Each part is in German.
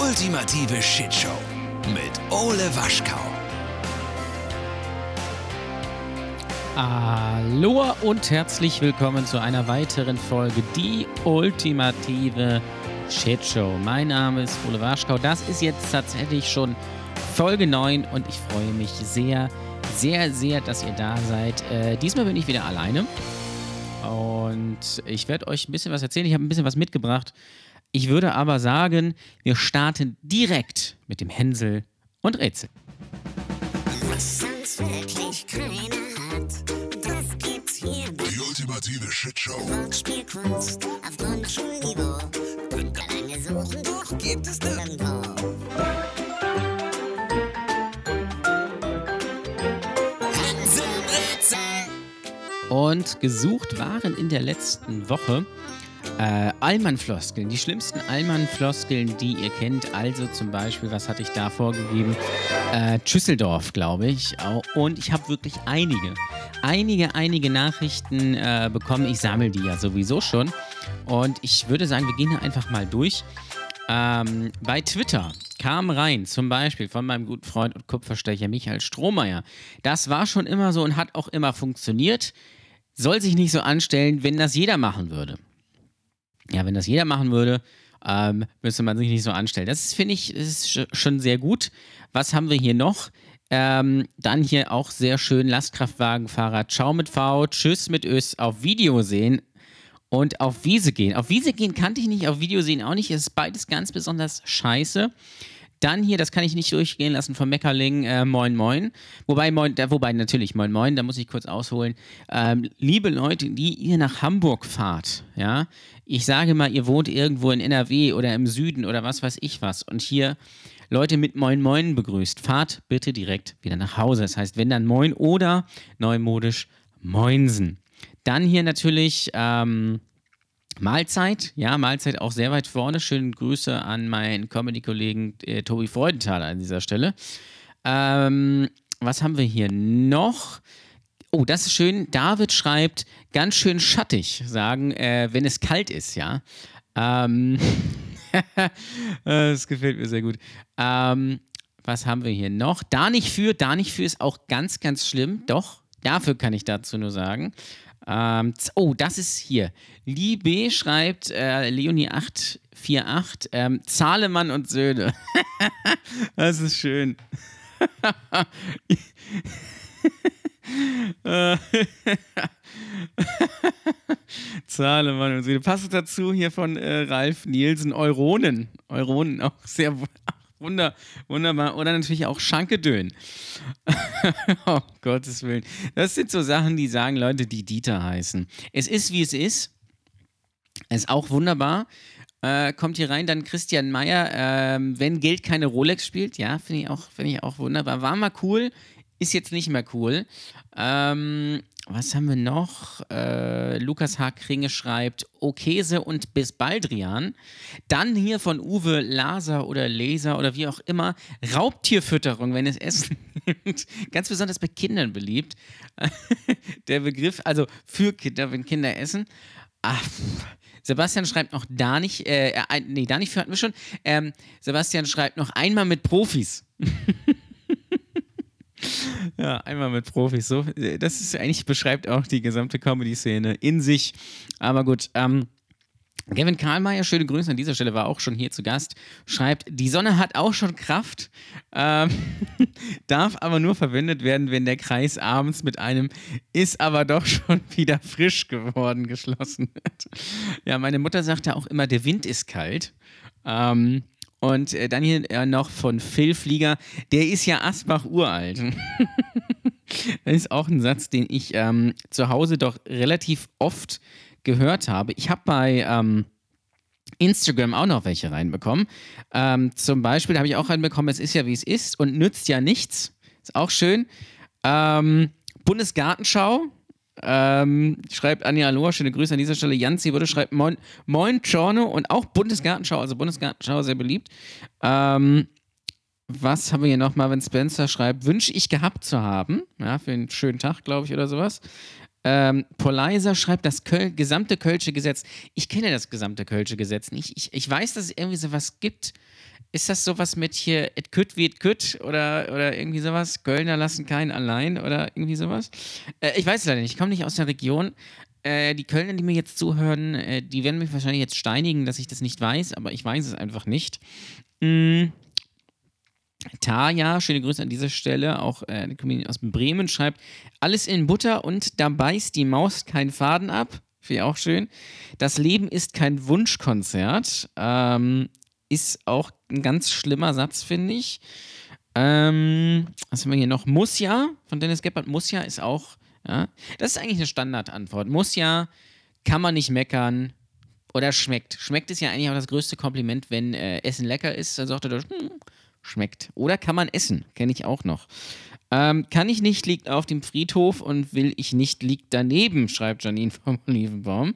ultimative Shitshow mit Ole Waschkau. Hallo und herzlich willkommen zu einer weiteren Folge Die ultimative Shitshow. Mein Name ist Ole Waschkau. Das ist jetzt tatsächlich schon Folge 9 und ich freue mich sehr, sehr, sehr, dass ihr da seid. Äh, diesmal bin ich wieder alleine und ich werde euch ein bisschen was erzählen. Ich habe ein bisschen was mitgebracht. Ich würde aber sagen, wir starten direkt mit dem Hänsel und Rätsel. Was sonst wirklich keiner hat, das gibt's hier. Die ultimative Shitshow. Wortspielkunst auf Grundschulniveau. Könnt ihr lange suchen, doch gibt es nirgendwo. Hänsel und Rätsel. Und gesucht waren in der letzten Woche äh, Allmann-Floskeln, die schlimmsten Allmann-Floskeln, die ihr kennt. Also zum Beispiel, was hatte ich da vorgegeben? Äh, Schüsseldorf, glaube ich. Und ich habe wirklich einige, einige, einige Nachrichten äh, bekommen. Ich sammle die ja sowieso schon. Und ich würde sagen, wir gehen da einfach mal durch. Ähm, bei Twitter kam rein, zum Beispiel von meinem guten Freund und Kupferstecher Michael Strohmeier. Das war schon immer so und hat auch immer funktioniert. Soll sich nicht so anstellen, wenn das jeder machen würde. Ja, wenn das jeder machen würde, ähm, müsste man sich nicht so anstellen. Das finde ich, ist sch- schon sehr gut. Was haben wir hier noch? Ähm, dann hier auch sehr schön Lastkraftwagenfahrer. Ciao mit V, Tschüss mit Ös auf Video sehen und auf Wiese gehen. Auf Wiese gehen kannte ich nicht, auf Video sehen auch nicht. Es ist beides ganz besonders scheiße. Dann hier, das kann ich nicht durchgehen lassen von Meckerling, äh, Moin Moin. Wobei, moin, da, wobei natürlich Moin Moin, da muss ich kurz ausholen. Ähm, liebe Leute, die ihr nach Hamburg fahrt, ja, ich sage mal, ihr wohnt irgendwo in NRW oder im Süden oder was weiß ich was und hier Leute mit Moin Moin begrüßt, fahrt bitte direkt wieder nach Hause. Das heißt, wenn dann Moin oder neumodisch Moinsen. Dann hier natürlich ähm, Mahlzeit, ja, Mahlzeit auch sehr weit vorne. Schöne Grüße an meinen Comedy-Kollegen äh, Tobi Freudenthaler an dieser Stelle. Ähm, was haben wir hier noch? Oh, das ist schön. David schreibt, ganz schön schattig sagen, äh, wenn es kalt ist, ja. Ähm, das gefällt mir sehr gut. Ähm, was haben wir hier noch? Da nicht für, da nicht für ist auch ganz, ganz schlimm. Doch, dafür kann ich dazu nur sagen. Ähm, oh, das ist hier. Liebe schreibt äh, Leonie848, ähm, Zahlemann und Söhne. das ist schön. Zahlemann und Söhne. Passt dazu hier von äh, Ralf Nielsen, Euronen. Euronen, auch sehr wunder, wunderbar. Oder natürlich auch Schankedön. oh, Gottes Willen. Das sind so Sachen, die sagen Leute, die Dieter heißen. Es ist, wie es ist. Ist auch wunderbar. Äh, kommt hier rein, dann Christian Meyer, ähm, wenn Geld keine Rolex spielt, ja, finde ich, auch- finde ich auch wunderbar. War mal cool, ist jetzt nicht mehr cool. Ähm, was haben wir noch? Äh, Lukas H. Kringe schreibt Okese und bis Baldrian. Dann hier von Uwe Laser oder Laser oder wie auch immer Raubtierfütterung, wenn es Essen gibt. Ganz besonders bei Kindern beliebt. Der Begriff, also für Kinder, wenn Kinder essen. Ach. Sebastian schreibt noch da nicht, äh, äh, nee, da nicht hatten wir schon. Ähm, Sebastian schreibt noch einmal mit Profis. Ja, einmal mit Profis. So, das ist eigentlich beschreibt auch die gesamte Comedy-Szene in sich. Aber gut, ähm, Gavin Karlmeier, schöne Grüße an dieser Stelle, war auch schon hier zu Gast, schreibt, die Sonne hat auch schon Kraft, ähm, darf aber nur verwendet werden, wenn der Kreis abends mit einem ist aber doch schon wieder frisch geworden geschlossen wird. Ja, meine Mutter sagte auch immer, der Wind ist kalt. Ähm, und äh, dann hier äh, noch von Phil Flieger, der ist ja Asbach uralt. das ist auch ein Satz, den ich ähm, zu Hause doch relativ oft gehört habe. Ich habe bei ähm, Instagram auch noch welche reinbekommen. Ähm, zum Beispiel habe ich auch reinbekommen, es ist ja wie es ist und nützt ja nichts. Ist auch schön. Ähm, Bundesgartenschau. Ähm, schreibt Anja Aloha, schöne Grüße an dieser Stelle. Janzi würde schreibt Moin, Moin Giorno und auch Bundesgartenschau, also Bundesgartenschau sehr beliebt. Ähm, was haben wir hier nochmal, wenn Spencer schreibt, wünsche ich gehabt zu haben. Ja, für einen schönen Tag, glaube ich, oder sowas. Ähm, Polizer schreibt das Köl gesamte Kölsche Gesetz. Ich kenne das gesamte Kölsche Gesetz nicht. Ich, ich weiß, dass es irgendwie sowas gibt. Ist das sowas mit hier, it could wie it could oder, oder irgendwie sowas? Kölner lassen keinen allein oder irgendwie sowas? Äh, ich weiß es leider nicht, ich komme nicht aus der Region. Äh, die Kölner, die mir jetzt zuhören, äh, die werden mich wahrscheinlich jetzt steinigen, dass ich das nicht weiß, aber ich weiß es einfach nicht. Mm. Taja, schöne Grüße an dieser Stelle, auch äh, eine Comedian aus Bremen schreibt, alles in Butter und da beißt die Maus keinen Faden ab. Finde ich auch schön. Das Leben ist kein Wunschkonzert. Ähm, ist auch ein ganz schlimmer Satz, finde ich. Ähm, was haben wir hier noch? Muss ja, von Dennis Gebhardt. Muss ja ist auch, ja. Das ist eigentlich eine Standardantwort. Muss ja, kann man nicht meckern. Oder schmeckt. Schmeckt ist ja eigentlich auch das größte Kompliment, wenn äh, Essen lecker ist. Dann sagt er, hm, schmeckt. Oder kann man essen. Kenne ich auch noch. Ähm, kann ich nicht, liegt auf dem Friedhof und will ich nicht, liegt daneben, schreibt Janine vom Olivenbaum.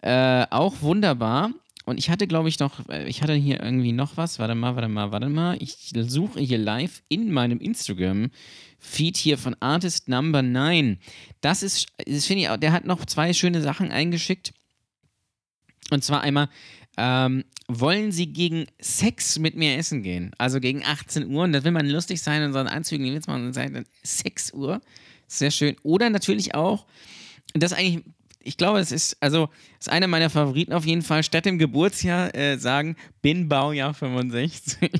Äh, auch wunderbar. Und ich hatte, glaube ich, noch, äh, ich hatte hier irgendwie noch was. Warte mal, warte mal, warte mal. Ich suche hier live in meinem Instagram-Feed hier von Artist Number 9. Das ist, das finde ich auch, der hat noch zwei schöne Sachen eingeschickt. Und zwar einmal, ähm, wollen Sie gegen Sex mit mir essen gehen? Also gegen 18 Uhr. Und das will man lustig sein in so einen Anzügen, die Witz machen und sagen, 6 Uhr. Sehr schön. Oder natürlich auch, das eigentlich, ich glaube, es ist, also, ist einer meiner Favoriten auf jeden Fall, statt dem Geburtsjahr äh, sagen, bin Baujahr 65.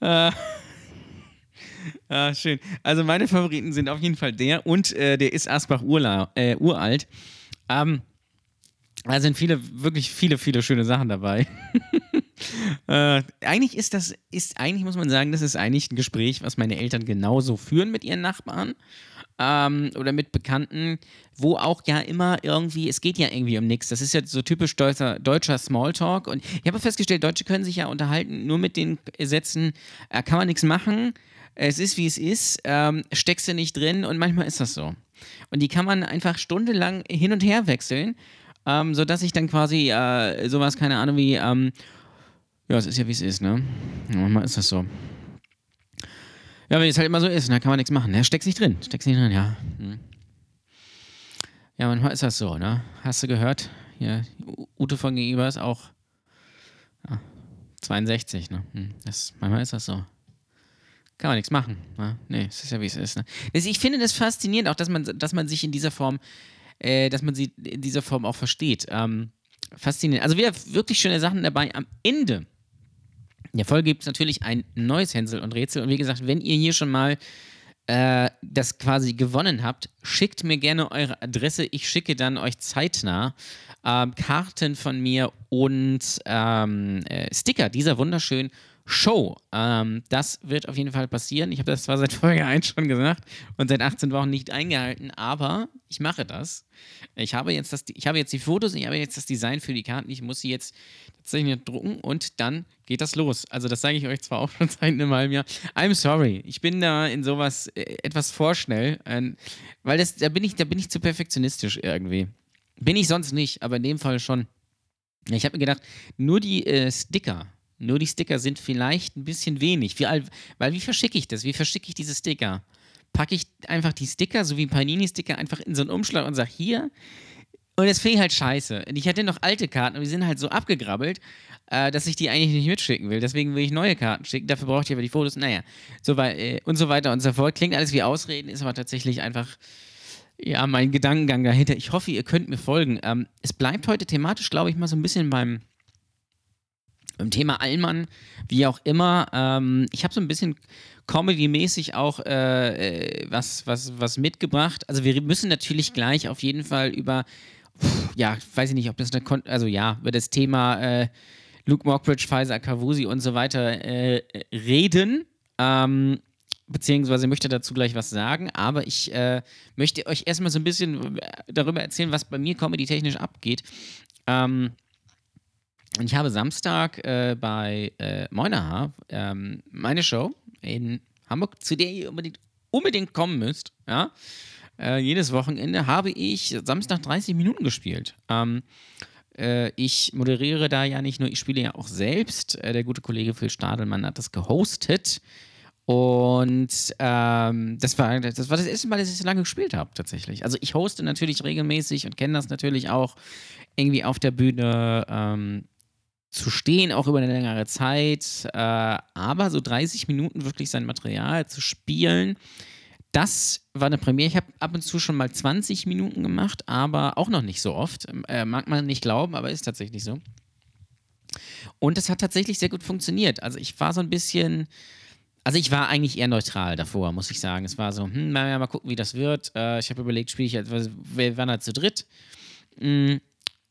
äh, Ah, schön. Also meine Favoriten sind auf jeden Fall der und äh, der ist Asbach Urla, äh, uralt. Ähm, da sind viele, wirklich viele, viele schöne Sachen dabei. äh, eigentlich ist das, ist, eigentlich muss man sagen, das ist eigentlich ein Gespräch, was meine Eltern genauso führen mit ihren Nachbarn ähm, oder mit Bekannten, wo auch ja immer irgendwie, es geht ja irgendwie um nichts. Das ist ja so typisch deutscher, deutscher Smalltalk. Und ich habe festgestellt, Deutsche können sich ja unterhalten, nur mit den Sätzen, äh, kann man nichts machen, es ist wie es ist, ähm, steckst du nicht drin und manchmal ist das so. Und die kann man einfach stundenlang hin und her wechseln ähm, sodass ich dann quasi äh, sowas, keine Ahnung, wie, ähm, ja, es ist ja wie es ist, ne? Manchmal ist das so. Ja, wenn es halt immer so ist, dann kann man nichts machen. Ne? Steckst nicht drin, steckst nicht drin, ja. Hm. Ja, manchmal ist das so, ne? Hast du gehört? Hier, Ute von gegenüber ist auch ja, 62, ne? Hm. Das, manchmal ist das so. Kann man nichts machen. Ne? Nee, es ist ja wie es ist. Ne? Ich finde das faszinierend, auch dass man, dass man sich in dieser Form äh, dass man sie in dieser Form auch versteht. Ähm, faszinierend. Also wieder wirklich schöne Sachen dabei. Am Ende der Folge gibt es natürlich ein neues Hänsel und Rätsel. Und wie gesagt, wenn ihr hier schon mal äh, das quasi gewonnen habt, schickt mir gerne eure Adresse. Ich schicke dann euch zeitnah ähm, Karten von mir und ähm, äh, Sticker dieser wunderschönen Show. Ähm, das wird auf jeden Fall passieren. Ich habe das zwar seit Folge 1 schon gesagt und seit 18 Wochen nicht eingehalten, aber ich mache das. Ich habe jetzt, das, ich habe jetzt die Fotos, ich habe jetzt das Design für die Karten. Ich muss sie jetzt tatsächlich drucken und dann geht das los. Also, das sage ich euch zwar auch schon seit einem halben Jahr. I'm sorry. Ich bin da in sowas äh, etwas vorschnell, äh, weil das, da, bin ich, da bin ich zu perfektionistisch irgendwie. Bin ich sonst nicht, aber in dem Fall schon. Ich habe mir gedacht, nur die äh, Sticker nur die Sticker sind vielleicht ein bisschen wenig. Wie, weil wie verschicke ich das? Wie verschicke ich diese Sticker? Packe ich einfach die Sticker, so wie Panini-Sticker, einfach in so einen Umschlag und sage hier. Und das finde halt scheiße. Und ich hatte noch alte Karten und die sind halt so abgegrabbelt, äh, dass ich die eigentlich nicht mitschicken will. Deswegen will ich neue Karten schicken. Dafür brauche ich aber die Fotos. Naja, so äh, und so weiter und so fort. Klingt alles wie Ausreden, ist aber tatsächlich einfach ja, mein Gedankengang dahinter. Ich hoffe, ihr könnt mir folgen. Ähm, es bleibt heute thematisch, glaube ich, mal so ein bisschen beim beim Thema Allmann, wie auch immer. Ähm, ich habe so ein bisschen Comedy-mäßig auch äh, äh, was, was, was mitgebracht. Also wir müssen natürlich gleich auf jeden Fall über, pff, ja, weiß ich nicht, ob das eine, Kon also ja, über das Thema äh, Luke Mockbridge, Pfizer, Kavusi und so weiter äh, reden. Ähm, beziehungsweise möchte dazu gleich was sagen, aber ich äh, möchte euch erstmal so ein bisschen darüber erzählen, was bei mir comedy-technisch abgeht. Ähm, und ich habe Samstag äh, bei äh, Moinaha ähm, meine Show in Hamburg, zu der ihr unbedingt, unbedingt kommen müsst. Ja? Äh, jedes Wochenende habe ich Samstag 30 Minuten gespielt. Ähm, äh, ich moderiere da ja nicht nur, ich spiele ja auch selbst. Äh, der gute Kollege Phil Stadelmann hat das gehostet. Und ähm, das, war, das war das erste Mal, dass ich so lange gespielt habe, tatsächlich. Also ich hoste natürlich regelmäßig und kenne das natürlich auch irgendwie auf der Bühne. Ähm, zu stehen, auch über eine längere Zeit. Äh, aber so 30 Minuten wirklich sein Material zu spielen, das war eine Premiere. Ich habe ab und zu schon mal 20 Minuten gemacht, aber auch noch nicht so oft. Äh, mag man nicht glauben, aber ist tatsächlich so. Und es hat tatsächlich sehr gut funktioniert. Also ich war so ein bisschen, also ich war eigentlich eher neutral davor, muss ich sagen. Es war so, hm, mal, mal gucken, wie das wird. Äh, ich habe überlegt, spiele ich, wir waren da zu dritt. Mhm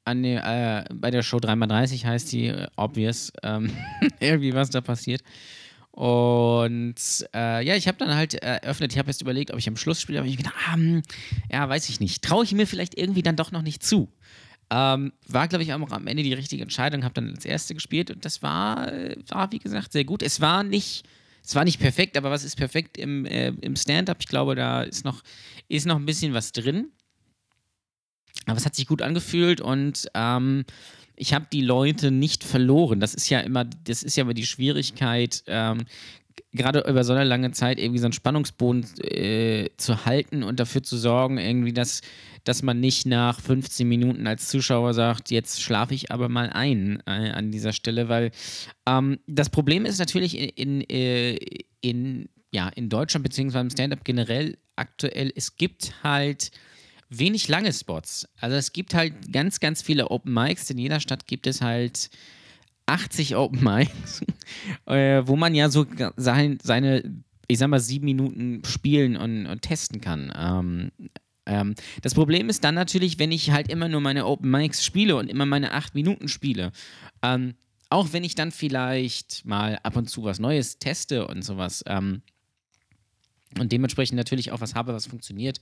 an die, äh, bei der Show 3x30 heißt die äh, Obvious, ähm, irgendwie was da passiert. Und äh, ja, ich habe dann halt eröffnet, ich habe jetzt überlegt, ob ich am Schluss spiele, aber ich gedacht, ah, hm, ja, weiß ich nicht. Traue ich mir vielleicht irgendwie dann doch noch nicht zu. Ähm, war, glaube ich, auch am Ende die richtige Entscheidung, habe dann als erste gespielt und das war, war, wie gesagt, sehr gut. Es war nicht, es war nicht perfekt, aber was ist perfekt im, äh, im Stand-up? Ich glaube, da ist noch, ist noch ein bisschen was drin. Aber es hat sich gut angefühlt und ähm, ich habe die Leute nicht verloren. Das ist ja immer, das ist ja immer die Schwierigkeit, ähm, gerade über so eine lange Zeit irgendwie so einen Spannungsboden äh, zu halten und dafür zu sorgen, irgendwie, dass, dass man nicht nach 15 Minuten als Zuschauer sagt, jetzt schlafe ich aber mal ein äh, an dieser Stelle, weil ähm, das Problem ist natürlich in, in, äh, in, ja, in Deutschland beziehungsweise im Stand-up generell aktuell, es gibt halt wenig lange Spots. Also es gibt halt ganz, ganz viele Open Mics. In jeder Stadt gibt es halt 80 Open Mics, äh, wo man ja so sein, seine, ich sag mal, sieben Minuten spielen und, und testen kann. Ähm, ähm, das Problem ist dann natürlich, wenn ich halt immer nur meine Open Mics spiele und immer meine acht Minuten spiele. Ähm, auch wenn ich dann vielleicht mal ab und zu was Neues teste und sowas. Ähm, und dementsprechend natürlich auch was habe, was funktioniert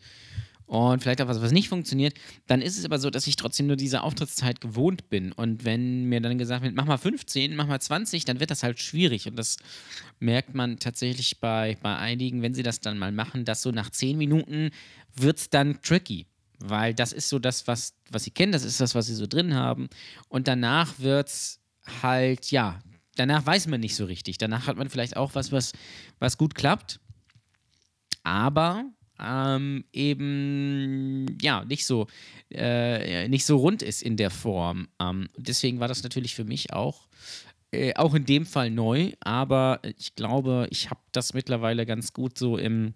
und vielleicht auch was, was nicht funktioniert, dann ist es aber so, dass ich trotzdem nur diese Auftrittszeit gewohnt bin. Und wenn mir dann gesagt wird, mach mal 15, mach mal 20, dann wird das halt schwierig. Und das merkt man tatsächlich bei, bei einigen, wenn sie das dann mal machen, dass so nach 10 Minuten wird es dann tricky. Weil das ist so das, was, was sie kennen, das ist das, was sie so drin haben. Und danach wird es halt, ja, danach weiß man nicht so richtig. Danach hat man vielleicht auch was, was, was gut klappt. Aber ähm, eben ja nicht so äh, nicht so rund ist in der Form. Ähm, deswegen war das natürlich für mich auch äh, auch in dem Fall neu, aber ich glaube, ich habe das mittlerweile ganz gut so im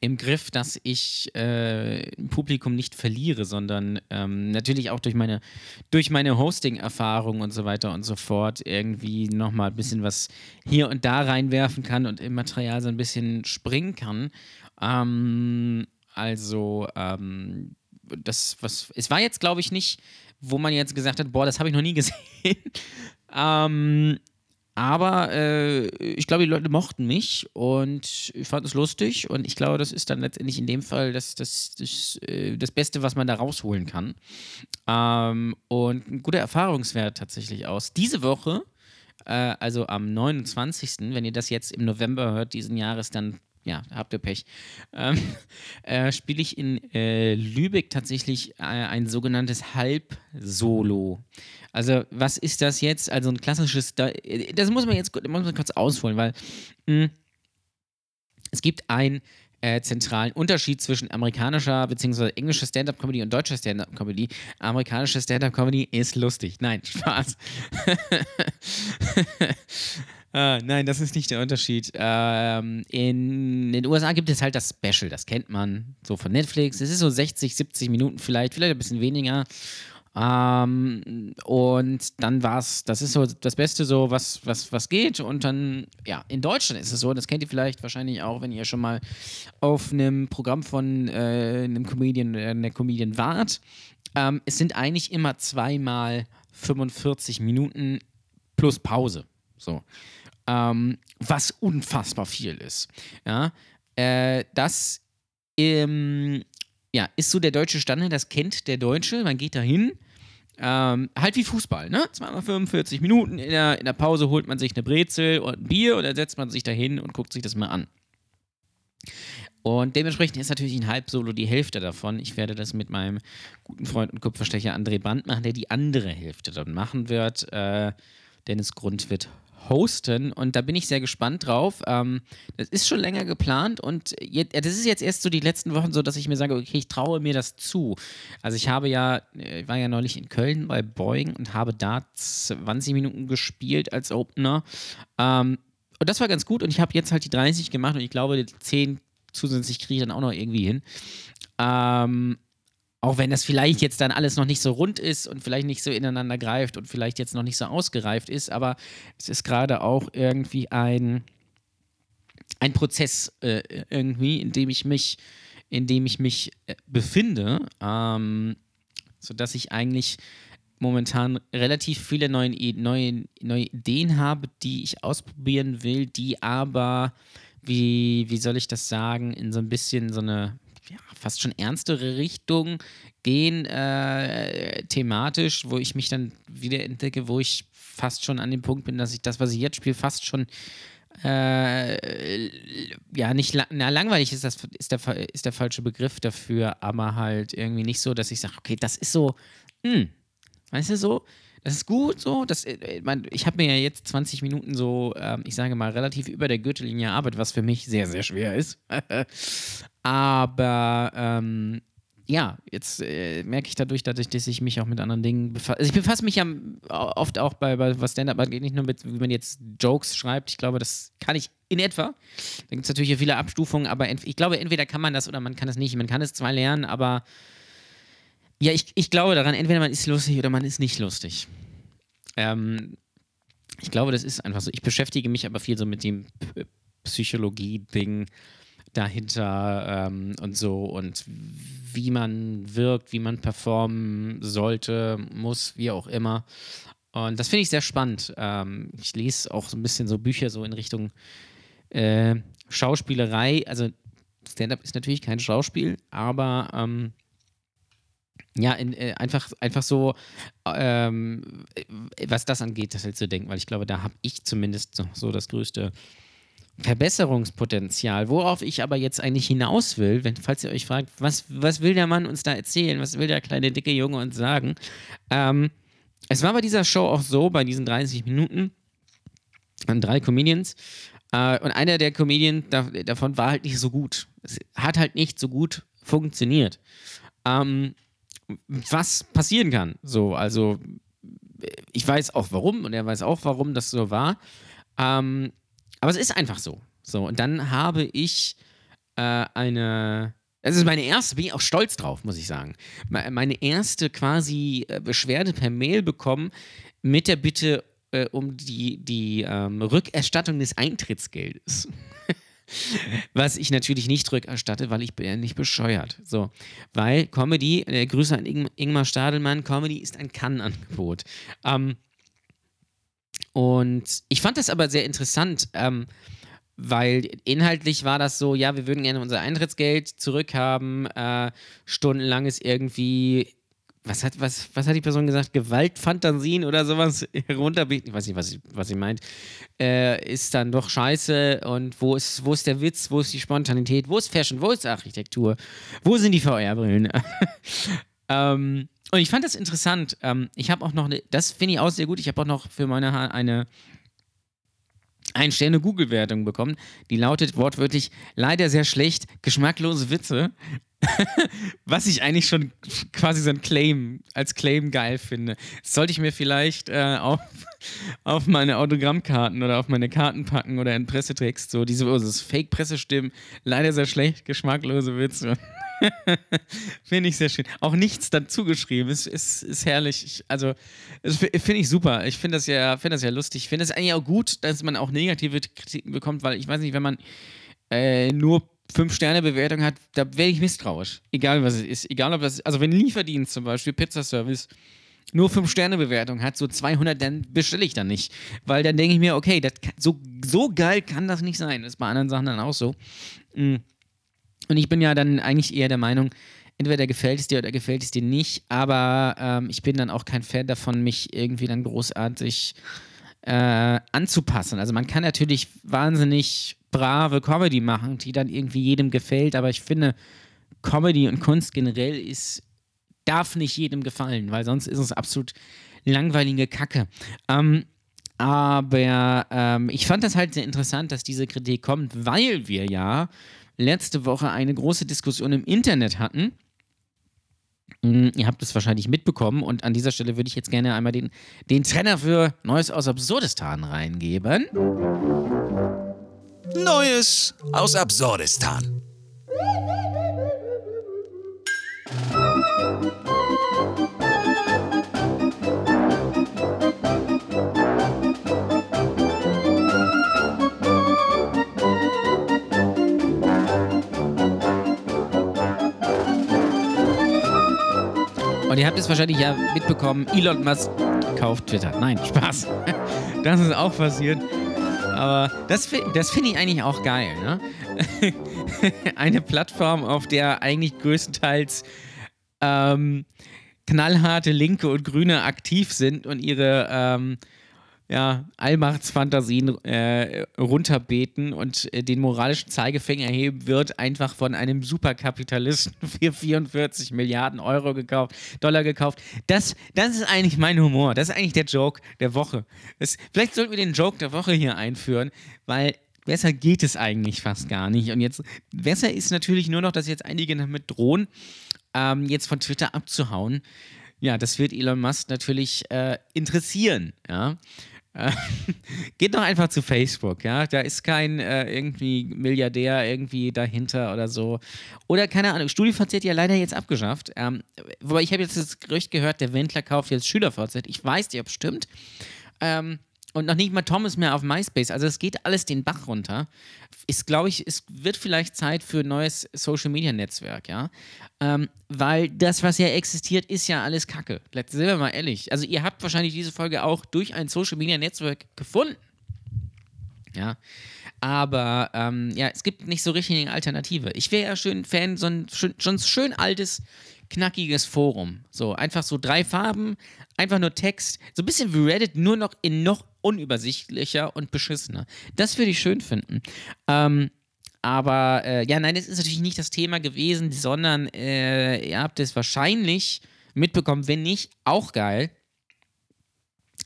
im Griff, dass ich äh, Publikum nicht verliere, sondern ähm, natürlich auch durch meine, durch meine Hosting-Erfahrung und so weiter und so fort irgendwie nochmal ein bisschen was hier und da reinwerfen kann und im Material so ein bisschen springen kann. Ähm, also, ähm, das, was, es war jetzt, glaube ich, nicht, wo man jetzt gesagt hat, boah, das habe ich noch nie gesehen. ähm, aber äh, ich glaube, die Leute mochten mich und ich fand es lustig und ich glaube, das ist dann letztendlich in dem Fall das, das, das, äh, das Beste, was man da rausholen kann. Ähm, und ein guter Erfahrungswert tatsächlich aus. Diese Woche, äh, also am 29., wenn ihr das jetzt im November hört, diesen Jahres, dann ja, habt ihr Pech, ähm, äh, spiele ich in äh, Lübeck tatsächlich äh, ein sogenanntes Halb-Solo. Also, was ist das jetzt? Also ein klassisches, das muss man jetzt muss man kurz ausholen, weil mh, hm, es gibt einen äh, zentralen Unterschied zwischen amerikanischer bzw. englischer Stand-Up-Comedy und deutscher Stand-Up-Comedy. Amerikanische Stand-Up-Comedy ist lustig. Nein, Spaß. Ah, nein, das ist nicht der Unterschied. Ähm, in den USA gibt es halt das Special, das kennt man so von Netflix. Es ist so 60, 70 Minuten vielleicht, vielleicht ein bisschen weniger. Ähm, und dann war es, das ist so das Beste, so was, was, was geht. Und dann, ja, in Deutschland ist es so, das kennt ihr vielleicht wahrscheinlich auch, wenn ihr schon mal auf einem Programm von äh, einem Comedian, äh, einer Comedian wart. Ähm, es sind eigentlich immer zweimal 45 Minuten plus Pause. So ähm, was unfassbar viel ist. Ja, äh, das ähm, ja, ist so der deutsche Standard, das kennt der Deutsche, man geht da hin. Ähm, halt wie Fußball, ne? Zweimal 45 Minuten, in der, in der Pause holt man sich eine Brezel und ein Bier und dann setzt man sich da hin und guckt sich das mal an. Und dementsprechend ist natürlich ein Halbsolo die Hälfte davon. Ich werde das mit meinem guten Freund und Kupferstecher André Brandt machen, der die andere Hälfte dann machen wird. Äh, Dennis Grund wird hosten und da bin ich sehr gespannt drauf. Ähm, das ist schon länger geplant und jetzt, das ist jetzt erst so die letzten Wochen so, dass ich mir sage, okay, ich traue mir das zu. Also ich habe ja, äh, ich war ja neulich in Köln bei Boeing und habe da 20 Minuten gespielt als Opener. Ähm, und das war ganz gut und ich habe jetzt halt die 30 gemacht und ich glaube, die 10 zusätzlich kriege ich dann auch noch irgendwie hin. Ähm, auch wenn das vielleicht jetzt dann alles noch nicht so rund ist und vielleicht nicht so ineinander greift und vielleicht jetzt noch nicht so ausgereift ist, aber es ist gerade auch irgendwie ein, ein Prozess äh, irgendwie, in dem ich mich, in dem ich mich äh, befinde, ähm, sodass ich eigentlich momentan relativ viele neue, neue, neue Ideen habe, die ich ausprobieren will, die aber, wie, wie soll ich das sagen, in so ein bisschen so eine ja, fast schon ernstere Richtung gehen, äh, thematisch, wo ich mich dann wieder entdecke, wo ich fast schon an dem Punkt bin, dass ich das, was ich jetzt spiele, fast schon äh, ja, nicht la na, langweilig ist, das ist der, ist der falsche Begriff dafür, aber halt irgendwie nicht so, dass ich sage, okay, das ist so, hm, weißt du so, das ist gut so. Das, äh, ich habe mir ja jetzt 20 Minuten so, ähm, ich sage mal, relativ über der Gürtellinie Arbeit, was für mich sehr, sehr schwer ist. Aber ähm, ja, jetzt äh, merke ich dadurch, dadurch, dass ich mich auch mit anderen Dingen befasse. Also ich befasse mich ja oft auch bei, bei was Stand-up angeht, nicht nur mit, wie man jetzt Jokes schreibt. Ich glaube, das kann ich in etwa. Da gibt es natürlich viele Abstufungen, aber ich glaube, entweder kann man das oder man kann es nicht. Man kann es zwar lernen, aber ja, ich, ich glaube daran, entweder man ist lustig oder man ist nicht lustig. Ähm, ich glaube, das ist einfach so. Ich beschäftige mich aber viel so mit dem Psychologie-Ding dahinter ähm, und so und wie man wirkt, wie man performen sollte, muss, wie auch immer. Und das finde ich sehr spannend. Ähm, ich lese auch so ein bisschen so Bücher so in Richtung äh, Schauspielerei. Also Stand-up ist natürlich kein Schauspiel, aber ähm, ja, in, äh, einfach, einfach so, ähm, was das angeht, das halt zu denken, weil ich glaube, da habe ich zumindest so, so, das größte Verbesserungspotenzial. Worauf ich aber jetzt eigentlich hinaus will, wenn, falls ihr euch fragt, was, was will der Mann uns da erzählen, was will der kleine, dicke Junge uns sagen? Ähm, es war bei dieser Show auch so, bei diesen 30 Minuten, an drei Comedians, äh, und einer der Comedians da, davon war halt nicht so gut. Es hat halt nicht so gut funktioniert. Ähm, was passieren kann. So, also ich weiß auch warum und er weiß auch, warum das so war. Ähm, aber es ist einfach so. So, und dann habe ich äh, eine. Das ist meine erste, bin ich auch stolz drauf, muss ich sagen. Meine erste quasi äh, Beschwerde per Mail bekommen mit der Bitte äh, um die, die ähm, Rückerstattung des Eintrittsgeldes. Was ich natürlich nicht rückerstatte, weil ich bin ja nicht bescheuert. So, weil Comedy, äh, Grüße an Ing Ingmar Stadelmann, Comedy ist ein Kann-Angebot. Ähm, und ich fand das aber sehr interessant, ähm, weil inhaltlich war das so, ja, wir würden gerne unser Eintrittsgeld zurückhaben, äh, stundenlang ist irgendwie was hat, was, was hat die Person gesagt? Gewaltfantasien oder sowas herunterbieten. Ich weiß nicht, was sie, was sie meint. Äh, ist dann doch scheiße. Und wo ist, wo ist der Witz? Wo ist die Spontanität? Wo ist Fashion? Wo ist Architektur? Wo sind die VR-Brillen? ähm, und ich fand das interessant. Ähm, ich habe auch noch, eine, das finde ich auch sehr gut. Ich habe auch noch für meine Haare eine ein Sterne Google-Wertung bekommen. Die lautet wortwörtlich leider sehr schlecht, geschmacklose Witze. Was ich eigentlich schon quasi so ein Claim, als Claim geil finde. Das sollte ich mir vielleicht äh, auf, auf meine Autogrammkarten oder auf meine Karten packen oder in Pressetext. So diese oh, Fake-Pressestimmen, leider sehr schlecht, geschmacklose Witze. finde ich sehr schön. Auch nichts dazu geschrieben. Ist, ist, ist herrlich. Ich, also, finde ich super. Ich finde das, ja, find das ja lustig. Ich finde es eigentlich auch gut, dass man auch negative Kritiken bekommt, weil ich weiß nicht, wenn man äh, nur Fünf-Sterne-Bewertung hat, da wäre ich misstrauisch. Egal was es ist. Egal ob das, also wenn Lieferdienst zum Beispiel, Pizzaservice, nur 5-Sterne-Bewertung hat, so 200, dann bestelle ich dann nicht. Weil dann denke ich mir, okay, das so, so geil kann das nicht sein. Das ist bei anderen Sachen dann auch so. Mm. Und ich bin ja dann eigentlich eher der Meinung, entweder gefällt es dir oder gefällt es dir nicht, aber ähm, ich bin dann auch kein Fan davon, mich irgendwie dann großartig äh, anzupassen. Also man kann natürlich wahnsinnig brave Comedy machen, die dann irgendwie jedem gefällt, aber ich finde, Comedy und Kunst generell ist, darf nicht jedem gefallen, weil sonst ist es absolut langweilige Kacke. Ähm, Aber ähm, ich fand das halt sehr interessant, dass diese Kritik kommt, weil wir ja letzte Woche eine große Diskussion im Internet hatten. Mm, Ihr habt es wahrscheinlich mitbekommen und an dieser Stelle würde ich jetzt gerne einmal den, den Trenner für Neues aus Absurdistan reingeben. Neues aus Absurdistan. Und ihr habt es wahrscheinlich ja mitbekommen, Elon Musk kauft Twitter. Nein, Spaß. Das ist auch passiert. Aber das, das finde ich eigentlich auch geil. Ne? Eine Plattform, auf der eigentlich größtenteils ähm, knallharte Linke und Grüne aktiv sind und ihre ähm, ja, Allmachtsfantasien äh, runterbeten und äh, den moralischen Zeigefinger heben wird, einfach von einem Superkapitalisten für 44 Milliarden Euro gekauft, Dollar gekauft. Das, das ist eigentlich mein Humor. Das ist eigentlich der Joke der Woche. Das, vielleicht sollten wir den Joke der Woche hier einführen, weil besser geht es eigentlich fast gar nicht. Und jetzt, besser ist natürlich nur noch, dass jetzt einige damit drohen, ähm, jetzt von Twitter abzuhauen. Ja, das wird Elon Musk natürlich äh, interessieren, ja. Äh, Geht doch einfach zu Facebook, ja. Da ist kein äh, irgendwie Milliardär irgendwie dahinter oder so. Oder keine Ahnung, StudiVZ ja leider jetzt abgeschafft. Ähm, wobei ich habe jetzt das Gerücht gehört, der Wendler kauft jetzt SchülerVZ. Ich weiß nicht, ob es stimmt. Ähm, und noch nicht mal Tom ist mehr auf MySpace. Also es geht alles den Bach runter. Ist, glaube ich, es wird vielleicht Zeit für ein neues Social-Media-Netzwerk, ja. Ähm, weil das, was ja existiert, ist ja alles Kacke. Let's- Sind wir mal ehrlich. Also ihr habt wahrscheinlich diese Folge auch durch ein Social-Media-Netzwerk gefunden. Ja. Aber ähm, ja, es gibt nicht so richtig eine Alternative. Ich wäre ja schön Fan, so ein schön, schon schön altes, knackiges Forum. So, einfach so drei Farben, einfach nur Text. So ein bisschen wie Reddit, nur noch in noch unübersichtlicher und beschissener. Das würde ich schön finden. Ähm, aber äh, ja, nein, das ist natürlich nicht das Thema gewesen, sondern äh, ihr habt es wahrscheinlich mitbekommen, wenn nicht, auch geil.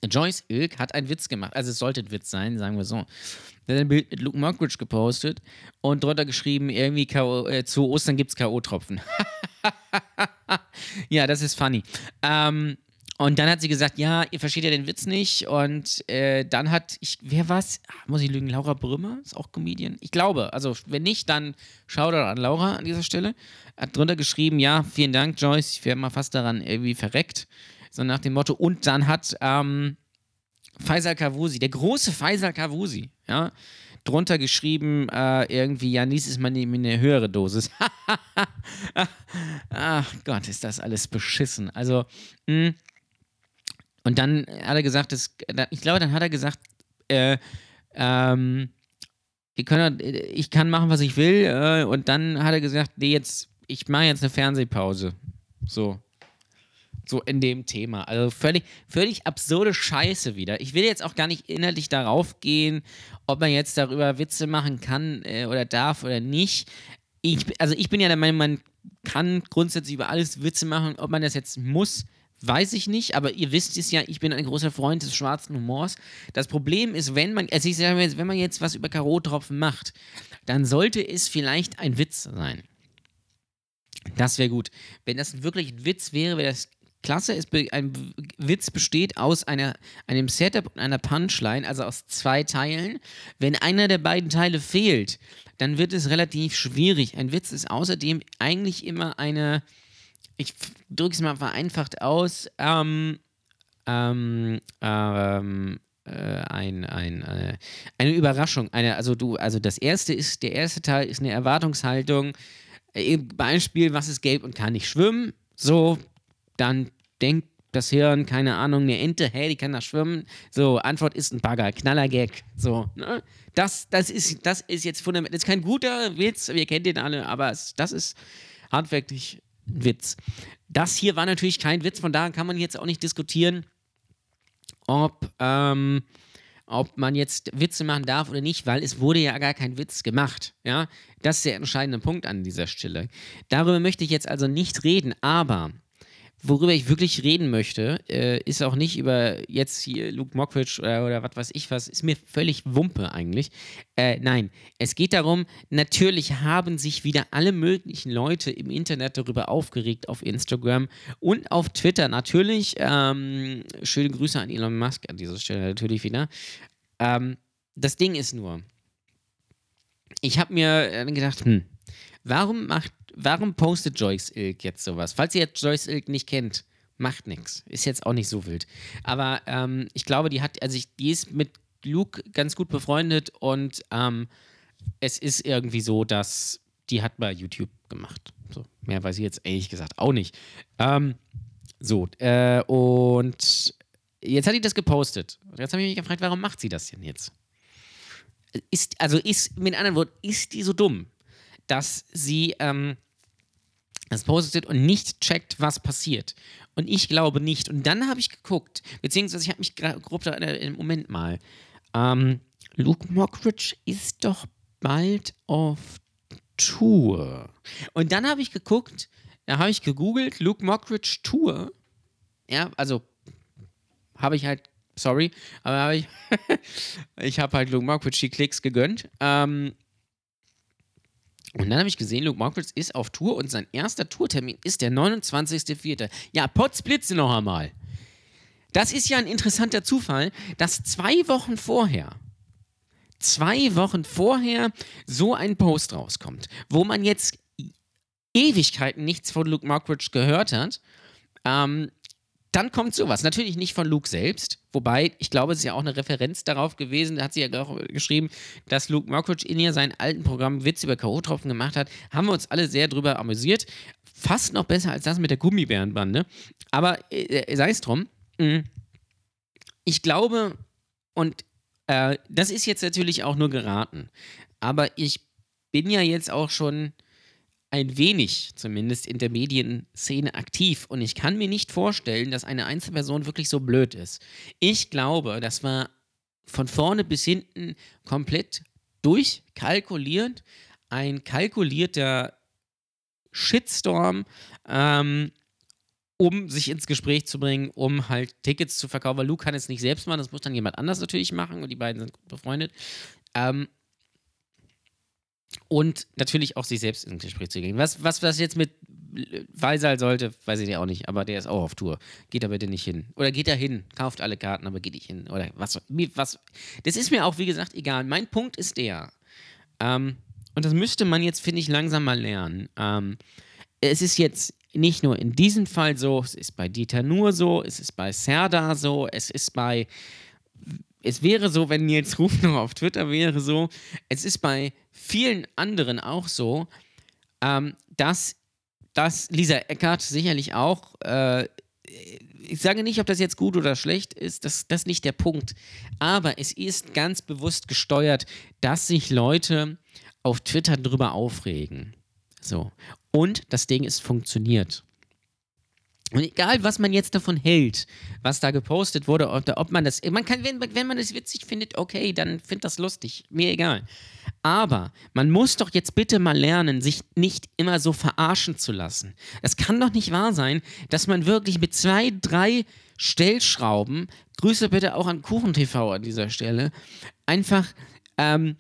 Joyce Ilk hat einen Witz gemacht. Also es sollte ein Witz sein, sagen wir so. Er hat ein Bild mit Luke Mockridge gepostet und drunter geschrieben, irgendwie K.O., äh, zu Ostern gibt es K.O.-Tropfen. ja, das ist funny. Ähm, und dann hat sie gesagt, ja, ihr versteht ja den Witz nicht. Und äh, dann hat, ich, wer war's? Ah, Muss ich lügen? Laura Brümmer? Ist auch Comedian? Ich glaube. Also, wenn nicht, dann schau da an Laura an dieser Stelle. Hat drunter geschrieben, ja, vielen Dank, Joyce. Ich wäre mal fast daran irgendwie verreckt. So nach dem Motto. Und dann hat ähm, Faisal Kavusi, der große Faisal Kavusi, ja, drunter geschrieben, äh, irgendwie, ja, ist mal eine, eine höhere Dosis. Ach Gott, ist das alles beschissen. Also, mh. und dann hat er gesagt, das, ich glaube, dann hat er gesagt, äh, ähm, können, ich kann machen, was ich will. Äh, und dann hat er gesagt, nee, jetzt, ich mache jetzt eine Fernsehpause. So. So in dem Thema. Also völlig, völlig absurde Scheiße wieder. Ich will jetzt auch gar nicht inhaltlich darauf gehen, ob man jetzt darüber Witze machen kann äh, oder darf oder nicht. Ich, also ich bin ja der Meinung, man kann grundsätzlich über alles Witze machen. Ob man das jetzt muss, weiß ich nicht. Aber ihr wisst es ja, ich bin ein großer Freund des schwarzen Humors. Das Problem ist, wenn man, also ich sage jetzt, wenn man jetzt was über Karottropfen macht, dann sollte es vielleicht ein Witz sein. Das wäre gut. Wenn das wirklich ein Witz wäre, wäre das klasse. Be- ein Witz besteht aus einer, einem Setup und einer Punchline, also aus zwei Teilen. Wenn einer der beiden Teile fehlt, dann wird es relativ schwierig. Ein Witz ist außerdem eigentlich immer eine, ich drücke es mal vereinfacht aus, ähm, ähm, ähm, äh, ein, ein, äh, eine Überraschung. Eine, also du, also das erste ist, der erste Teil ist eine Erwartungshaltung. Äh, Beispiel, was ist gelb und kann nicht schwimmen? So, dann denkt das Hirn, keine Ahnung, eine Ente, hey, die kann da schwimmen. So, Antwort ist ein Bagger, Knallergag. So, ne? Das, das, ist, das ist jetzt fundamental. Das ist kein guter Witz, wir kennen den alle, aber es, das ist handwerklich ein Witz. Das hier war natürlich kein Witz, von daher kann man jetzt auch nicht diskutieren, ob, ähm, ob man jetzt Witze machen darf oder nicht, weil es wurde ja gar kein Witz gemacht. Ja, das ist der entscheidende Punkt an dieser Stelle. Darüber möchte ich jetzt also nicht reden, aber worüber ich wirklich reden möchte, äh, ist auch nicht über jetzt hier Luke Mockridge oder, oder was weiß ich was, ist mir völlig Wumpe eigentlich. Äh, nein, es geht darum, natürlich haben sich wieder alle möglichen Leute im Internet darüber aufgeregt, auf Instagram und auf Twitter natürlich. Ähm, schöne Grüße an Elon Musk an dieser Stelle natürlich wieder. Ähm, das Ding ist nur, ich habe mir gedacht, hm, warum macht warum postet Joyce Ilk jetzt sowas? Falls ihr jetzt Joyce Ilk nicht kennt, macht nichts. Ist jetzt auch nicht so wild. Aber ähm, ich glaube, die hat, also ich, die ist mit Luke ganz gut befreundet und ähm, es ist irgendwie so, dass die hat bei YouTube gemacht. So, mehr weiß ich jetzt ehrlich gesagt auch nicht. Ähm, so, äh, und jetzt hat die das gepostet. Jetzt habe ich mich gefragt, warum macht sie das denn jetzt? Ist, also ist, mit anderen Worten, ist die so dumm, dass sie ähm, das postet und nicht checkt, was passiert. Und ich glaube nicht. Und dann habe ich geguckt, beziehungsweise ich habe mich grob da, äh, im Moment mal. Ähm, Luke Mockridge ist doch bald auf Tour. Und dann habe ich geguckt, da habe ich gegoogelt, Luke Mockridge Tour. Ja, also habe ich halt, sorry, aber habe ich, ich habe halt Luke Mockridge die Klicks gegönnt. Ähm, und dann habe ich gesehen, Luke Mockridge ist auf Tour und sein erster Tourtermin ist der 29.04. Ja, Potzblitze noch einmal. Das ist ja ein interessanter Zufall, dass zwei Wochen vorher, zwei Wochen vorher so ein Post rauskommt, wo man jetzt Ewigkeiten nichts von Luke Mockridge gehört hat. Ähm, dann kommt sowas. Natürlich nicht von Luke selbst, wobei ich glaube, es ist ja auch eine Referenz darauf gewesen. Da hat sie ja auch geschrieben, dass Luke Mockridge in ihr seinen alten Programm Witz über K.O.-Tropfen gemacht hat. Haben wir uns alle sehr drüber amüsiert. Fast noch besser als das mit der Gummibärenbande. Aber äh, sei es drum. Mhm. Ich glaube, und äh, das ist jetzt natürlich auch nur geraten, aber ich bin ja jetzt auch schon ein wenig zumindest in der Medienszene aktiv und ich kann mir nicht vorstellen, dass eine Einzelperson wirklich so blöd ist. Ich glaube, das war von vorne bis hinten komplett durchkalkuliert, ein kalkulierter Shitstorm, ähm, um sich ins Gespräch zu bringen, um halt Tickets zu verkaufen. Weil Luke kann es nicht selbst machen, das muss dann jemand anders natürlich machen und die beiden sind gut befreundet. Ähm, und natürlich auch sich selbst ins Gespräch zu gehen. Was, was das jetzt mit Weisal sollte, weiß ich ja auch nicht, aber der ist auch auf Tour. Geht da bitte nicht hin. Oder geht da hin, kauft alle Karten, aber geht nicht hin. Oder was, was. Das ist mir auch, wie gesagt, egal. Mein Punkt ist der. Ähm, und das müsste man jetzt, finde ich, langsam mal lernen. Ähm, es ist jetzt nicht nur in diesem Fall so, es ist bei Dieter nur so, es ist bei Serda so, es ist bei es wäre so, wenn Nils Ruf noch auf Twitter wäre so, es ist bei vielen anderen auch so, ähm, dass, dass Lisa Eckert sicherlich auch, äh, ich sage nicht, ob das jetzt gut oder schlecht ist, das, das ist nicht der Punkt, aber es ist ganz bewusst gesteuert, dass sich Leute auf Twitter drüber aufregen. So. Und das Ding ist funktioniert. Und egal, was man jetzt davon hält, was da gepostet wurde, oder ob man das, man kann, wenn, wenn man es witzig findet, okay, dann findet das lustig, mir egal. Aber man muss doch jetzt bitte mal lernen, sich nicht immer so verarschen zu lassen. Es kann doch nicht wahr sein, dass man wirklich mit zwei, drei Stellschrauben, Grüße bitte auch an KuchenTV an dieser Stelle, einfach ähm,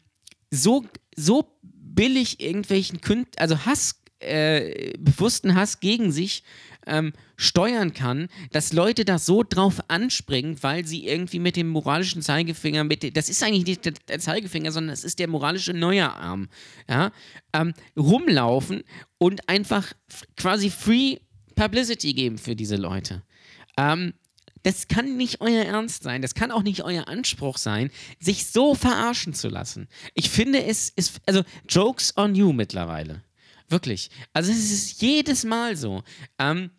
so, so billig irgendwelchen Künd also Hass, äh, bewussten Hass gegen sich ähm, steuern kann, dass Leute da so drauf anspringen, weil sie irgendwie mit dem moralischen Zeigefinger, mit das ist eigentlich nicht der Zeigefinger, sondern es ist der moralische Neuerarm, ja, ähm, rumlaufen und einfach quasi Free Publicity geben für diese Leute. Ähm, das kann nicht euer Ernst sein, das kann auch nicht euer Anspruch sein, sich so verarschen zu lassen. Ich finde, es ist, also Jokes on you mittlerweile. Wirklich. Also es ist jedes Mal so. Ähm,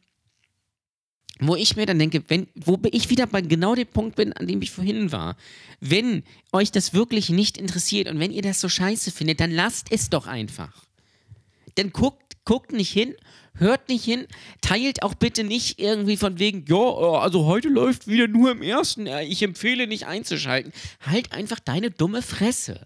wo ich mir dann denke, wenn, wo ich wieder bei genau dem Punkt bin, an dem ich vorhin war. Wenn euch das wirklich nicht interessiert und wenn ihr das so scheiße findet, dann lasst es doch einfach. Dann guckt, guckt nicht hin, hört nicht hin, teilt auch bitte nicht irgendwie von wegen, ja, also heute läuft wieder nur im ersten, ich empfehle nicht einzuschalten. Halt einfach deine dumme Fresse.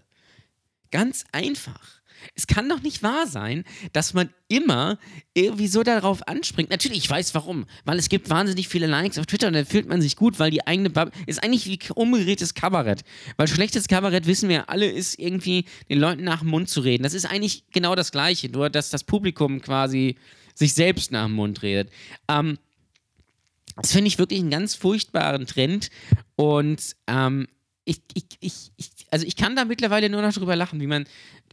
Ganz einfach. Es kann doch nicht wahr sein, dass man immer irgendwie so darauf anspringt. Natürlich, ich weiß warum. Weil es gibt wahnsinnig viele Likes auf Twitter und dann fühlt man sich gut, weil die eigene Bubble ist eigentlich wie umgedrehtes Kabarett. Weil schlechtes Kabarett, wissen wir alle, ist irgendwie den Leuten nach dem Mund zu reden. Das ist eigentlich genau das Gleiche, nur dass das Publikum quasi sich selbst nach dem Mund redet. Ähm, das finde ich wirklich einen ganz furchtbaren Trend und ähm, ich, ich, ich, ich, also ich kann da mittlerweile nur noch drüber lachen, wie man,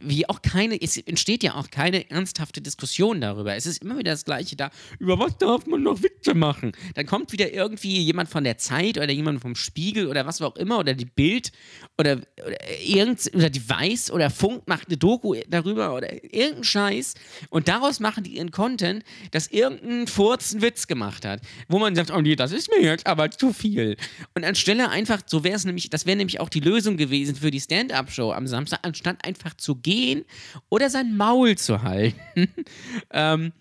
wie auch keine, es entsteht ja auch keine ernsthafte Diskussion darüber. Es ist immer wieder das Gleiche da, über was darf man noch Witze machen? Dann kommt wieder irgendwie jemand von der Zeit oder jemand vom Spiegel oder was auch immer oder die Bild oder, oder, irgend, oder die Weiß oder Funk macht eine Doku darüber oder irgendein Scheiß und daraus machen die ihren Content, dass irgendein Furz einen Witz gemacht hat, wo man sagt, oh nee, das ist mir jetzt aber zu viel. Und anstelle einfach, so wäre es nämlich, das wäre nämlich auch die Lösung gewesen für die Stand-Up-Show am Samstag, anstatt einfach zu gehen oder sein Maul zu halten. ähm,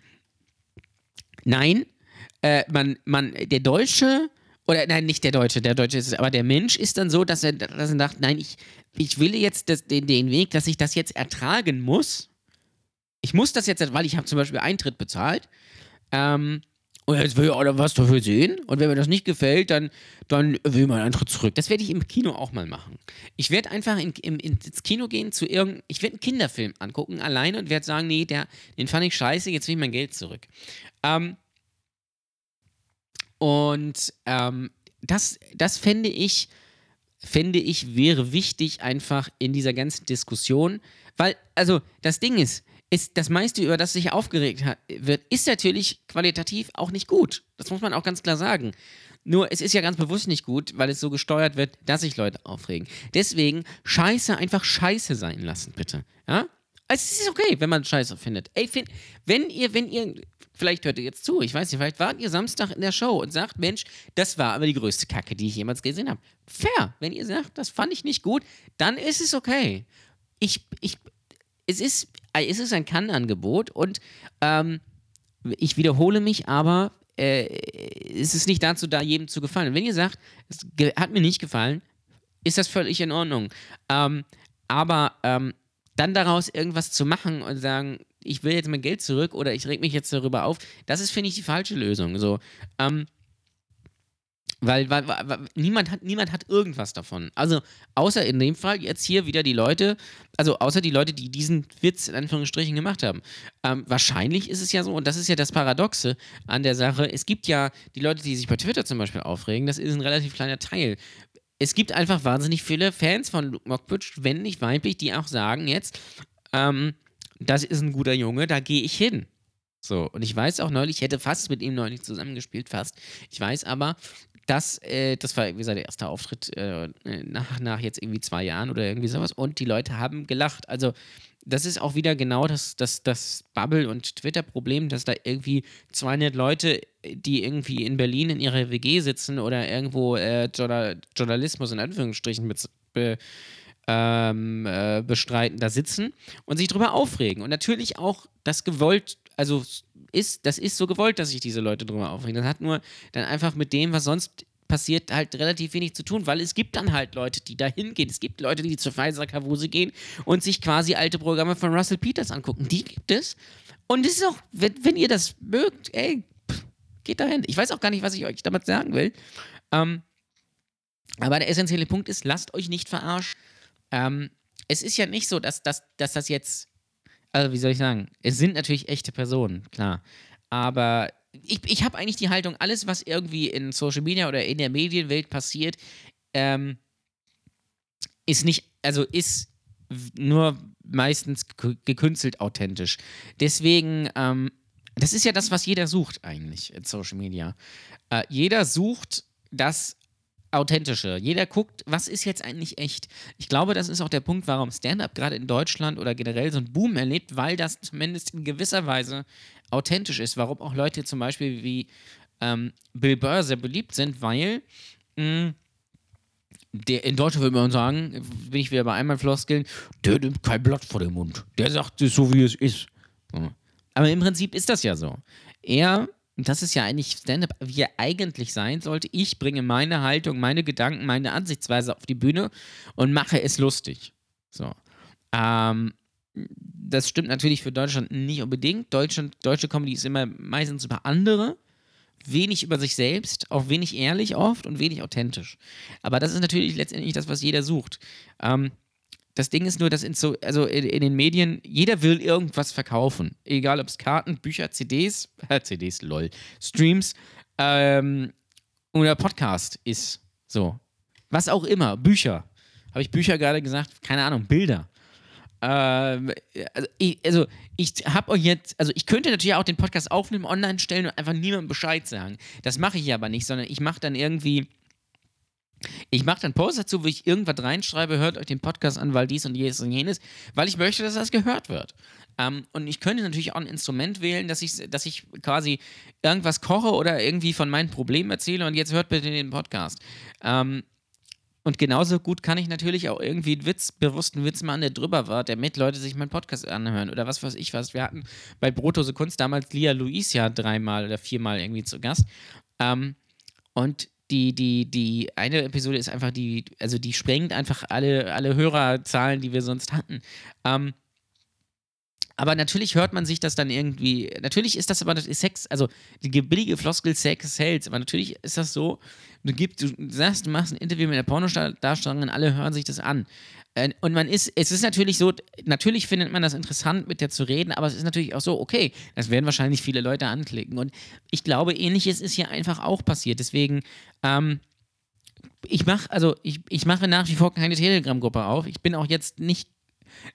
nein, äh, man, man, der Deutsche, oder nein, nicht der Deutsche, der Deutsche ist es, aber der Mensch ist dann so, dass er, dass er sagt, nein, ich, ich will jetzt das, den, den Weg, dass ich das jetzt ertragen muss. Ich muss das jetzt, weil ich habe zum Beispiel Eintritt bezahlt. Ähm, und jetzt will er was dafür sehen. Und wenn mir das nicht gefällt, dann, dann will man einen Schritt zurück. Das werde ich im Kino auch mal machen. Ich werde einfach in, in, ins Kino gehen zu irgendeinem, ich werde einen Kinderfilm angucken, alleine und werde sagen, nee, der, den fand ich scheiße, jetzt will ich mein Geld zurück. Ähm, und ähm, das, das fände ich, fände ich, wäre wichtig einfach in dieser ganzen Diskussion. Weil, also, das Ding ist, ist das meiste, über das sich aufgeregt hat, wird, ist natürlich qualitativ auch nicht gut. Das muss man auch ganz klar sagen. Nur es ist ja ganz bewusst nicht gut, weil es so gesteuert wird, dass sich Leute aufregen. Deswegen Scheiße einfach Scheiße sein lassen, bitte. Ja? Also es ist okay, wenn man Scheiße findet. Ey, find, wenn ihr, wenn ihr, vielleicht hört ihr jetzt zu, ich weiß nicht, vielleicht wart ihr Samstag in der Show und sagt, Mensch, das war aber die größte Kacke, die ich jemals gesehen habe. Fair. Wenn ihr sagt, das fand ich nicht gut, dann ist es okay. Ich, ich, es ist, es ist ein Kann-Angebot und ähm, ich wiederhole mich, aber äh, es ist nicht dazu da, jedem zu gefallen. wenn ihr sagt, es hat mir nicht gefallen, ist das völlig in Ordnung. Ähm, aber ähm, dann daraus irgendwas zu machen und sagen, ich will jetzt mein Geld zurück oder ich reg mich jetzt darüber auf, das ist, finde ich, die falsche Lösung. So, ähm, weil, weil, weil, niemand, hat, niemand hat irgendwas davon. Also, außer in dem Fall jetzt hier wieder die Leute, also außer die Leute, die diesen Witz in Anführungsstrichen gemacht haben. Ähm, wahrscheinlich ist es ja so, und das ist ja das Paradoxe an der Sache, es gibt ja die Leute, die sich bei Twitter zum Beispiel aufregen, das ist ein relativ kleiner Teil. Es gibt einfach wahnsinnig viele Fans von Luke Mockbridge, wenn nicht weiblich, die auch sagen jetzt, ähm, das ist ein guter Junge, da gehe ich hin. So, und ich weiß auch neulich, ich hätte fast mit ihm neulich zusammengespielt, fast. Ich weiß aber, das, äh, das war wie gesagt der erste Auftritt äh, nach, nach jetzt irgendwie zwei Jahren oder irgendwie sowas. Und die Leute haben gelacht. Also, das ist auch wieder genau das, das, das Bubble- und Twitter-Problem, dass da irgendwie 200 Leute, die irgendwie in Berlin in ihrer WG sitzen oder irgendwo äh, Journalismus in Anführungsstrichen mit, be, ähm, äh, bestreiten, da sitzen und sich drüber aufregen. Und natürlich auch das gewollt, also ist, das ist so gewollt, dass sich diese Leute drüber aufregen. Das hat nur dann einfach mit dem, was sonst passiert, halt relativ wenig zu tun, weil es gibt dann halt Leute, die da hingehen. Es gibt Leute, die zur Pfizer Kavuse gehen und sich quasi alte Programme von Russell Peters angucken. Die gibt es. Und es ist auch, wenn, wenn ihr das mögt, ey, geht dahin. Ich weiß auch gar nicht, was ich euch damit sagen will. Ähm, aber der essentielle Punkt ist, lasst euch nicht verarschen. Ähm, es ist ja nicht so, dass, dass, dass das jetzt also wie soll ich sagen, es sind natürlich echte Personen, klar. Aber ich, ich habe eigentlich die Haltung, alles, was irgendwie in Social Media oder in der Medienwelt passiert, ähm, ist nicht, also ist nur meistens gekünstelt authentisch. Deswegen, ähm, das ist ja das, was jeder sucht eigentlich in Social Media. Äh, jeder sucht das authentische. Jeder guckt, was ist jetzt eigentlich echt. Ich glaube, das ist auch der Punkt, warum Stand-up gerade in Deutschland oder generell so einen Boom erlebt, weil das zumindest in gewisser Weise authentisch ist. Warum auch Leute zum Beispiel wie ähm, Bill Burr sehr beliebt sind, weil mh, mm, der, in Deutschland würde man sagen, bin ich wieder bei einmal Floskeln, der nimmt kein Blatt vor den Mund. Der sagt es so, wie es ist. Aber im Prinzip ist das ja so. Er und das ist ja eigentlich Stand-up, wie er eigentlich sein sollte. Ich bringe meine Haltung, meine Gedanken, meine Ansichtsweise auf die Bühne und mache es lustig. So. Ähm, das stimmt natürlich für Deutschland nicht unbedingt. Deutschland, deutsche Comedy ist immer meistens über andere, wenig über sich selbst, auch wenig ehrlich oft und wenig authentisch. Aber das ist natürlich letztendlich das, was jeder sucht. Ähm, das Ding ist nur, dass in, so, also in, in, den Medien, jeder will irgendwas verkaufen. Egal ob es Karten, Bücher, CDs, CDs, lol, Streams ähm, oder Podcast ist. So. Was auch immer, Bücher. Habe ich Bücher gerade gesagt? Keine Ahnung, Bilder. Ähm, also ich, also ich habe euch jetzt, also ich könnte natürlich auch den Podcast aufnehmen, online stellen und einfach niemandem Bescheid sagen. Das mache ich aber nicht, sondern ich mache dann irgendwie ich mache dann Post dazu, wo ich irgendwas reinschreibe, hört euch den Podcast an, weil dies und jenes und jenes, weil ich möchte, dass das gehört wird. Ähm, und ich könnte natürlich auch ein Instrument wählen, dass ich, dass ich quasi irgendwas koche oder irgendwie von meinen Problemen erzähle und jetzt hört bitte den Podcast. Ähm, und genauso gut kann ich natürlich auch irgendwie einen Witz, bewussten Witz machen, der drüber war, damit Leute sich meinen Podcast anhören oder was weiß ich was. Wir hatten bei Brotose Kunst damals Lia Luis ja dreimal oder viermal irgendwie zu Gast. Ähm, und die, die, die eine Episode ist einfach die, also die sprengt einfach alle, alle Hörerzahlen, die wir sonst hatten. Ähm, aber natürlich hört man sich das dann irgendwie. Natürlich ist das aber das ist Sex, also die billige Floskel Sex hält. Aber natürlich ist das so, du, gibst, du sagst, du machst ein Interview mit der Pornodarstellerin und alle hören sich das an. Äh, und man ist, es ist natürlich so, natürlich findet man das interessant, mit der zu reden, aber es ist natürlich auch so, okay, das werden wahrscheinlich viele Leute anklicken. Und ich glaube, ähnliches ist hier einfach auch passiert. Deswegen, ähm, ich mache, also ich, ich mache nach wie vor keine Telegram-Gruppe auf. Ich bin auch jetzt nicht,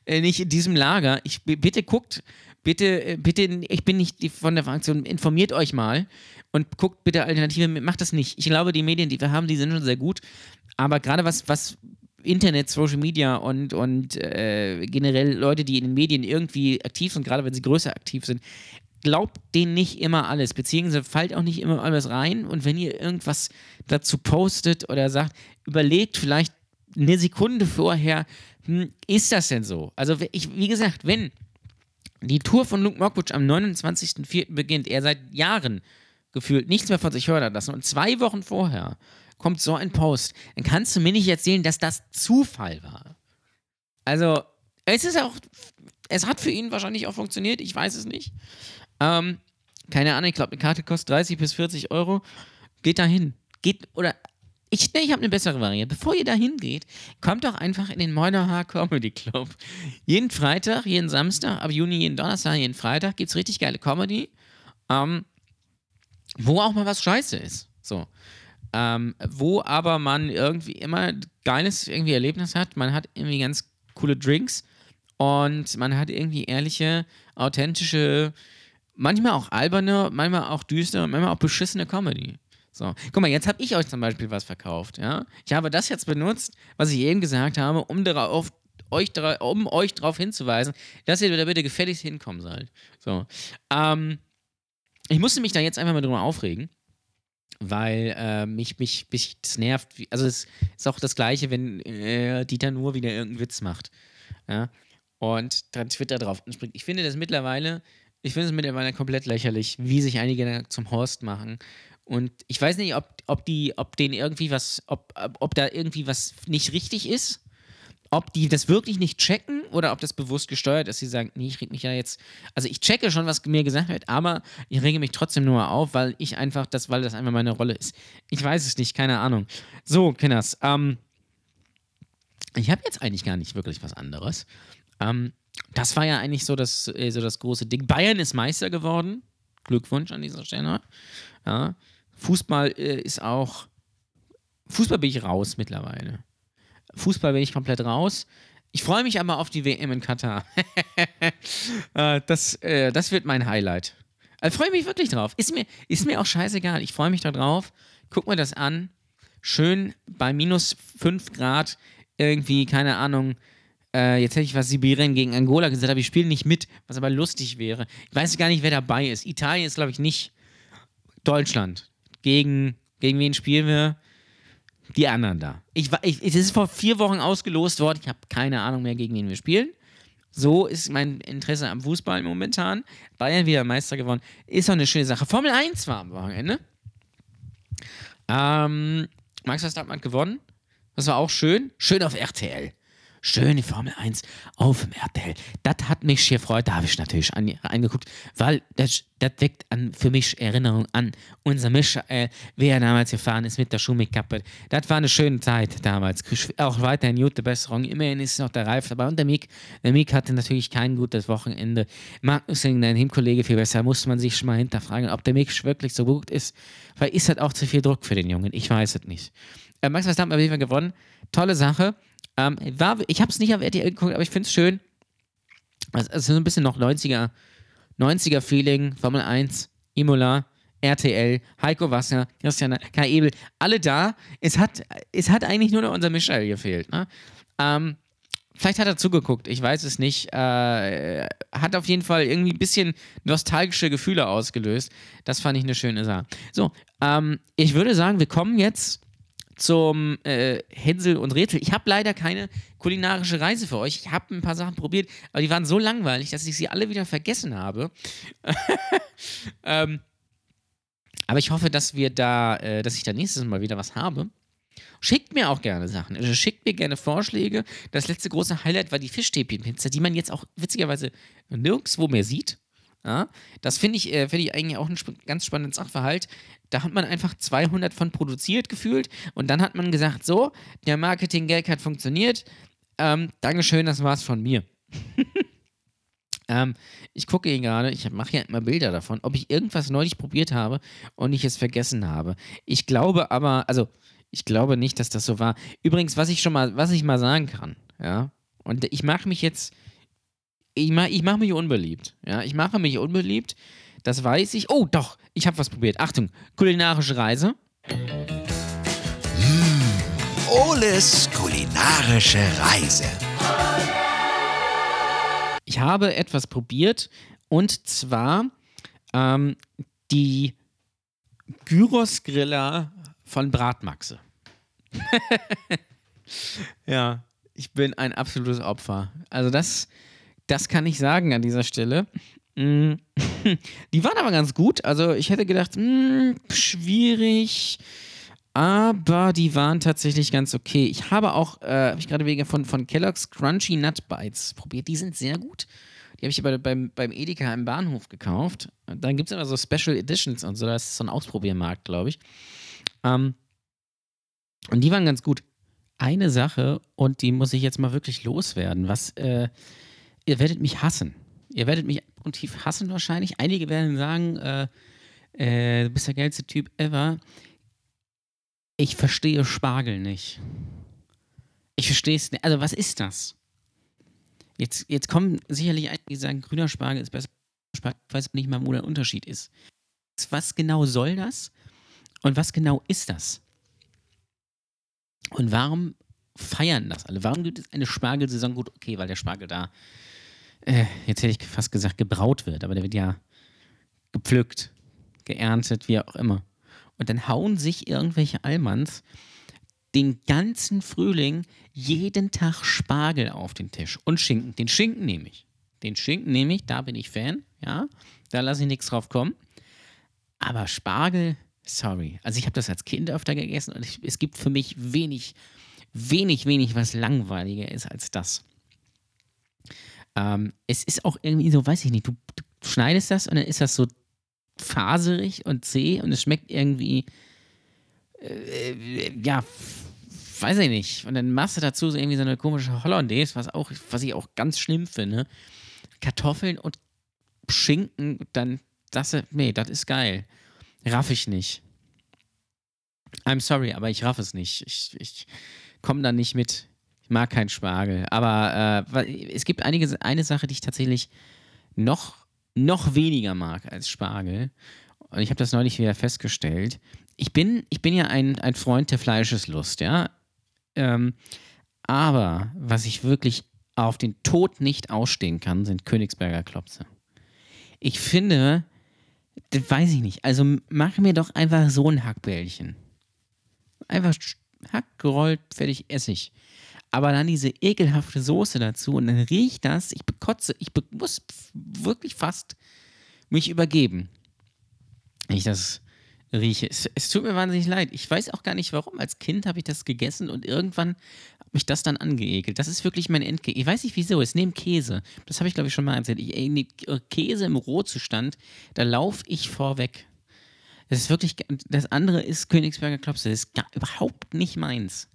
äh, nicht in diesem Lager. Ich, bitte guckt, bitte, äh, bitte, ich bin nicht von der Fraktion, informiert euch mal und guckt bitte Alternative, macht das nicht. Ich glaube, die Medien, die wir haben, die sind schon sehr gut. Aber gerade was, was Internet, Social Media und, und äh, generell Leute, die in den Medien irgendwie aktiv sind, gerade wenn sie größer aktiv sind, glaubt denen nicht immer alles, beziehungsweise fallt auch nicht immer alles rein. Und wenn ihr irgendwas dazu postet oder sagt, überlegt vielleicht eine Sekunde vorher, hm, ist das denn so? Also, ich, wie gesagt, wenn die Tour von Luke Mockwood am 29.04. beginnt, er seit Jahren gefühlt nichts mehr von sich hören hat lassen und zwei Wochen vorher kommt so ein Post, dann kannst du mir nicht erzählen, dass das Zufall war. Also, es ist auch, es hat für ihn wahrscheinlich auch funktioniert, ich weiß es nicht. Ähm, keine Ahnung, ich glaube, eine Karte kostet 30 bis 40 Euro. Geht da hin. Geht, oder, ich, nee, ich habe eine bessere Variante. Bevor ihr da hingeht, kommt doch einfach in den Moiner Comedy Club. Jeden Freitag, jeden Samstag, ab Juni, jeden Donnerstag, jeden Freitag gibt es richtig geile Comedy. Ähm, wo auch mal was scheiße ist. So. Ähm, wo aber man irgendwie immer geiles irgendwie Erlebnis hat. Man hat irgendwie ganz coole Drinks und man hat irgendwie ehrliche, authentische, manchmal auch alberne, manchmal auch düstere, manchmal auch beschissene Comedy. So, guck mal, jetzt habe ich euch zum Beispiel was verkauft, ja. Ich habe das jetzt benutzt, was ich eben gesagt habe, um darauf euch, um euch darauf hinzuweisen, dass ihr da bitte gefälligst hinkommen sollt. So, ähm, ich musste mich da jetzt einfach mal drüber aufregen weil äh, mich, mich, mich das nervt. Also es ist auch das Gleiche, wenn äh, Dieter nur wieder irgendeinen Witz macht. Ja? Und dann Twitter drauf anspringt. Ich finde das mittlerweile, ich finde es mittlerweile komplett lächerlich, wie sich einige zum Horst machen. Und ich weiß nicht, ob, ob die, ob denen irgendwie was, ob, ob da irgendwie was nicht richtig ist ob die das wirklich nicht checken oder ob das bewusst gesteuert ist. Sie sagen, nee, ich reg mich ja jetzt. Also ich checke schon, was mir gesagt wird, aber ich rege mich trotzdem nur auf, weil ich einfach das, weil das einfach meine Rolle ist. Ich weiß es nicht, keine Ahnung. So, Kinders, ähm, ich habe jetzt eigentlich gar nicht wirklich was anderes. Ähm, das war ja eigentlich so das, äh, so das große Ding. Bayern ist Meister geworden. Glückwunsch an dieser Stelle. Ja. Fußball äh, ist auch. Fußball bin ich raus mittlerweile. Fußball bin ich komplett raus. Ich freue mich aber auf die WM in Katar. Äh, das, äh, das wird mein Highlight. Also freue mich wirklich drauf. Ist mir, ist mir auch scheißegal. Ich freue mich da drauf. Guck mir das an. Schön bei minus 5 Grad irgendwie, keine Ahnung. Äh, jetzt hätte ich was Sibirien gegen Angola gesagt, aber ich spiele nicht mit, was aber lustig wäre. Ich weiß gar nicht, wer dabei ist. Italien ist, glaube ich, nicht. Deutschland. Gegen, gegen wen spielen wir? Die anderen da. Ich, ich, es ist vor vier Wochen ausgelost worden. Ich habe keine Ahnung mehr, gegen wen wir spielen. So ist mein Interesse am Fußball momentan. Bayern wieder Meister geworden. Ist doch eine schöne Sache. Formel 1 war am Wochenende. Ähm, Max Verstappen hat gewonnen. Das war auch schön. Schön auf RTL. Schöne Formel 1 auf dem RTL. Das hat mich hier gefreut, da habe ich natürlich an, angeguckt, weil das, das weckt an, für mich Erinnerung an unser Michael, wie er damals gefahren ist mit der Schumikappe. Das war eine schöne Zeit damals. Auch weiterhin gute Besserung. Immerhin ist noch der Reif dabei. Und der Mick, der Mick hatte natürlich kein gutes Wochenende. Magnussen, dein Teamkollege, viel besser, muss man sich schon mal hinterfragen, ob der Mick wirklich so gut ist. Weil ist halt auch zu viel Druck für den Jungen. Ich weiß es nicht. Äh, Max Verstappen hat auf jeden Fall gewonnen. Tolle Sache. Ähm, war, ich habe es nicht auf RTL geguckt, aber ich finde es schön. Also, also so ein bisschen noch 90er, 90er Feeling, Formel 1, Imola, RTL, Heiko Wasser, Christian Kai Ebel, alle da. Es hat, es hat eigentlich nur noch unser Michael gefehlt. Ne? Ähm, vielleicht hat er zugeguckt, ich weiß es nicht. Äh, hat auf jeden Fall irgendwie ein bisschen nostalgische Gefühle ausgelöst. Das fand ich eine schöne Sache. So, ähm, ich würde sagen, wir kommen jetzt zum äh, Hänsel und Rätsel. Ich habe leider keine kulinarische Reise für euch. Ich habe ein paar Sachen probiert, aber die waren so langweilig, dass ich sie alle wieder vergessen habe. ähm, aber ich hoffe, dass wir da, äh, dass ich da nächstes Mal wieder was habe. Schickt mir auch gerne Sachen. Also schickt mir gerne Vorschläge. Das letzte große Highlight war die Fischstäbchenpizza, die man jetzt auch witzigerweise nirgendwo mehr sieht. Ja, das finde ich, äh, find ich eigentlich auch ein sp ganz spannendes Sachverhalt. Da hat man einfach 200 von produziert gefühlt und dann hat man gesagt, so, der Marketing-Gag hat funktioniert. Ähm, Dankeschön, das war's von mir. ähm, ich gucke hier gerade, ich mache ja immer Bilder davon, ob ich irgendwas neulich probiert habe und ich es vergessen habe. Ich glaube aber, also ich glaube nicht, dass das so war. Übrigens, was ich schon mal, was ich mal sagen kann, ja, und ich mache mich jetzt ich mache ich mach mich unbeliebt. Ja, ich mache mich unbeliebt. Das weiß ich. Oh, doch, ich habe was probiert. Achtung, kulinarische Reise. Oles kulinarische Reise. Ich habe etwas probiert und zwar ähm, die Gyros-Griller von Bratmaxe. ja, ich bin ein absolutes Opfer. Also das das kann ich sagen an dieser Stelle. Mm. Die waren aber ganz gut. Also ich hätte gedacht, mh, mm, schwierig. Aber die waren tatsächlich ganz okay. Ich habe auch, äh, habe ich gerade wegen von, von Kellogg's Crunchy Nut Bites probiert. Die sind sehr gut. Die habe ich aber beim, beim Edeka im Bahnhof gekauft. Dann gibt es immer so Special Editions und so. Das ist so ein Ausprobiermarkt, glaube ich. Ähm, und die waren ganz gut. Eine Sache, und die muss ich jetzt mal wirklich loswerden, was äh, ihr werdet mich hassen. Ihr werdet mich tief hassen wahrscheinlich. Einige werden sagen, äh, äh, du bist der geilste Typ ever. Ich verstehe Spargel nicht. Ich verstehe es nicht. Also, was ist das? Jetzt, jetzt kommen sicherlich einige, die sagen, grüner Spargel ist besser. Spargel, ich weiß nicht mal, wo der Unterschied ist. Was genau soll das? Und was genau ist das? Und warum feiern das alle? Warum gibt es eine Spargelsaison? Gut, okay, weil der Spargel da äh, jetzt hätte ich fast gesagt, gebraut wird, aber der wird ja gepflückt, geerntet, wie auch immer. Und dann hauen sich irgendwelche Allmanns den ganzen Frühling jeden Tag Spargel auf den Tisch und Schinken. Den Schinken nehme ich. Den Schinken nehme ich, da bin ich Fan, ja. Da lasse ich nichts drauf kommen. Aber Spargel, sorry. Also ich habe das als Kind öfter gegessen und ich, es gibt für mich wenig, wenig, wenig, was langweiliger ist als das. Ähm, es ist auch irgendwie so, weiß ich nicht, du, du, schneidest das und dann ist das so faserig und zäh und es schmeckt irgendwie, äh, ja, weiß ich nicht. Und dann machst du dazu so irgendwie so eine komische Hollandaise, was, auch, was ich auch ganz schlimm finde. Kartoffeln und Schinken, dann das, nee, das ist geil. Raff ich nicht. I'm sorry, aber ich raff es nicht. Ich, ich komme da nicht mit. Ich mag keinen Spargel. Aber äh, es gibt einige, eine Sache, die ich tatsächlich noch, noch weniger mag als Spargel. Und ich habe das neulich wieder festgestellt. Ich bin, ich bin ja ein, ein Freund der Fleischeslust, ja. Ähm, aber was ich wirklich auf den Tod nicht ausstehen kann, sind Königsberger Klopse. Ich finde, das weiß ich nicht. Also mach mir doch einfach so ein Hackbällchen. Einfach Hack gerollt, fertig, Essig aber dann diese ekelhafte Soße dazu und dann riecht das, ich bekotze, ich be muss wirklich fast mich übergeben, wenn ich das rieche. Es, es, tut mir wahnsinnig leid. Ich weiß auch gar nicht warum. Als Kind habe ich das gegessen und irgendwann mich das dann angeekelt. Das ist wirklich mein Endge. Ich weiß nicht wieso. Es neben Käse. Das habe ich glaube ich schon mal erzählt. Ich, ne, Käse im Rohzustand, da laufe ich vorweg. Das ist wirklich. Das andere ist Königsberger Klopse. Das ist gar, überhaupt nicht meins.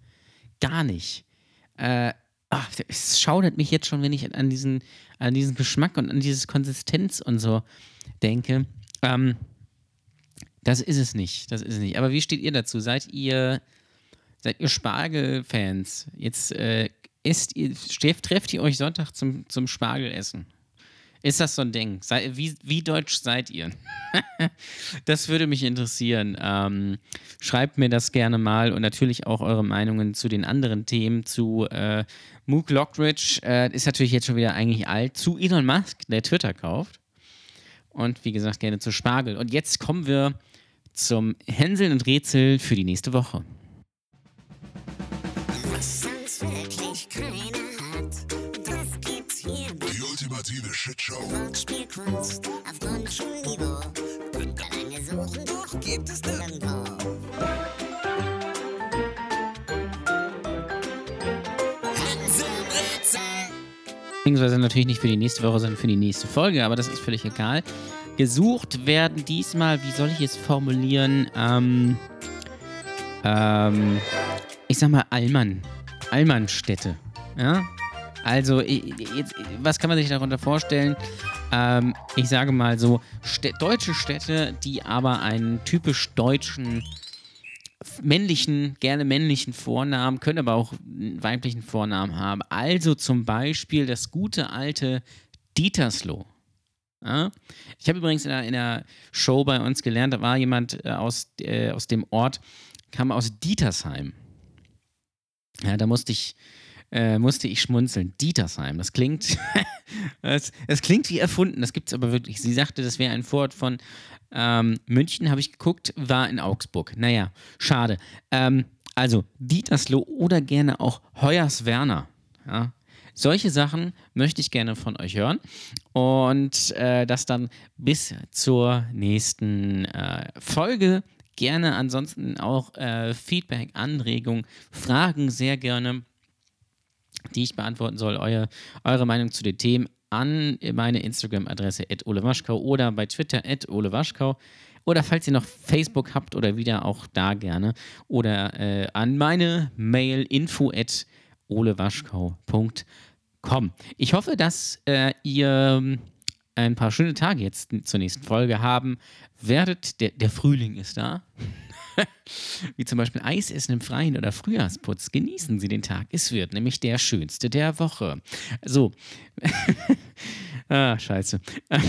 Gar nicht. Äh, ach, es schaudert mich jetzt schon, wenn ich an diesen, an diesen Geschmack und an diese Konsistenz und so denke. Ähm, das ist es nicht. Das ist es nicht. Aber wie steht ihr dazu? Seid ihr, seid ihr Spargel-Fans? Jetzt äh, esst ihr, trefft ihr euch Sonntag zum, zum Spargelessen? Ist das so ein Ding? Sei, wie, wie deutsch seid ihr? das würde mich interessieren. Ähm, schreibt mir das gerne mal und natürlich auch eure Meinungen zu den anderen Themen, zu äh, Mook Lockridge, äh, ist natürlich jetzt schon wieder eigentlich alt, zu Elon Musk, der Twitter kauft. Und wie gesagt, gerne zu Spargel. Und jetzt kommen wir zum Hänseln und Rätsel für die nächste Woche. Shitshow. Wortspielkunst auf Grundschulniveau. Könnt ihr lange suchen, doch gibt es nirgendwo. Beziehungsweise natürlich nicht für die nächste Woche, sondern für die nächste Folge, aber das ist völlig egal. Gesucht werden diesmal, wie soll ich es formulieren? Ähm, ähm, ich sag mal Allmann. Allmannstädte. Ja? Also, jetzt, was kann man sich darunter vorstellen? Ähm, ich sage mal so, Stä deutsche Städte, die aber einen typisch deutschen männlichen, gerne männlichen Vornamen, können aber auch einen weiblichen Vornamen haben. Also zum Beispiel das gute alte Dietersloh. Ja? Ich habe übrigens in einer, in einer Show bei uns gelernt, da war jemand äh, aus, äh, aus dem Ort, kam aus Dietersheim. Ja, da musste ich, äh, musste ich schmunzeln. Dietersheim, das klingt, das, das klingt wie erfunden, das gibt es aber wirklich. Sie sagte, das wäre ein Vorort von ähm, München, habe ich geguckt, war in Augsburg. Naja, schade. Ähm, also Dietersloh oder gerne auch Hoyerswerner. Ja? Solche Sachen möchte ich gerne von euch hören. Und äh, das dann bis zur nächsten äh, Folge. Gerne ansonsten auch äh, Feedback, Anregungen, Fragen sehr gerne, die ich beantworten soll. Euer, eure Meinung zu den Themen an meine Instagram-Adresse olewaschkau oder bei Twitter olewaschkau. Oder falls ihr noch Facebook habt oder wieder auch da gerne. Oder äh, an meine Mail info olewaschkau.com. Ich hoffe, dass äh, ihr ähm, ein paar schöne Tage jetzt zur nächsten Folge haben werdet. Der, der Frühling ist da. Wie zum Beispiel Eisessen im Freien oder Frühjahrsputz. Genießen Sie den Tag. Es wird nämlich der schönste der Woche. So. ah, scheiße.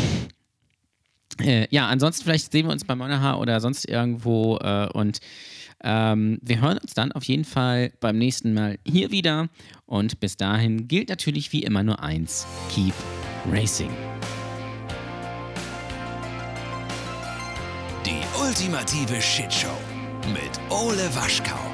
Äh, ja, ansonsten vielleicht sehen wir uns bei Monaha oder sonst irgendwo äh, und ähm, wir hören uns dann auf jeden Fall beim nächsten Mal hier wieder und bis dahin gilt natürlich wie immer nur eins: Keep Racing. Die ultimative Shitshow mit Ole Waschkau.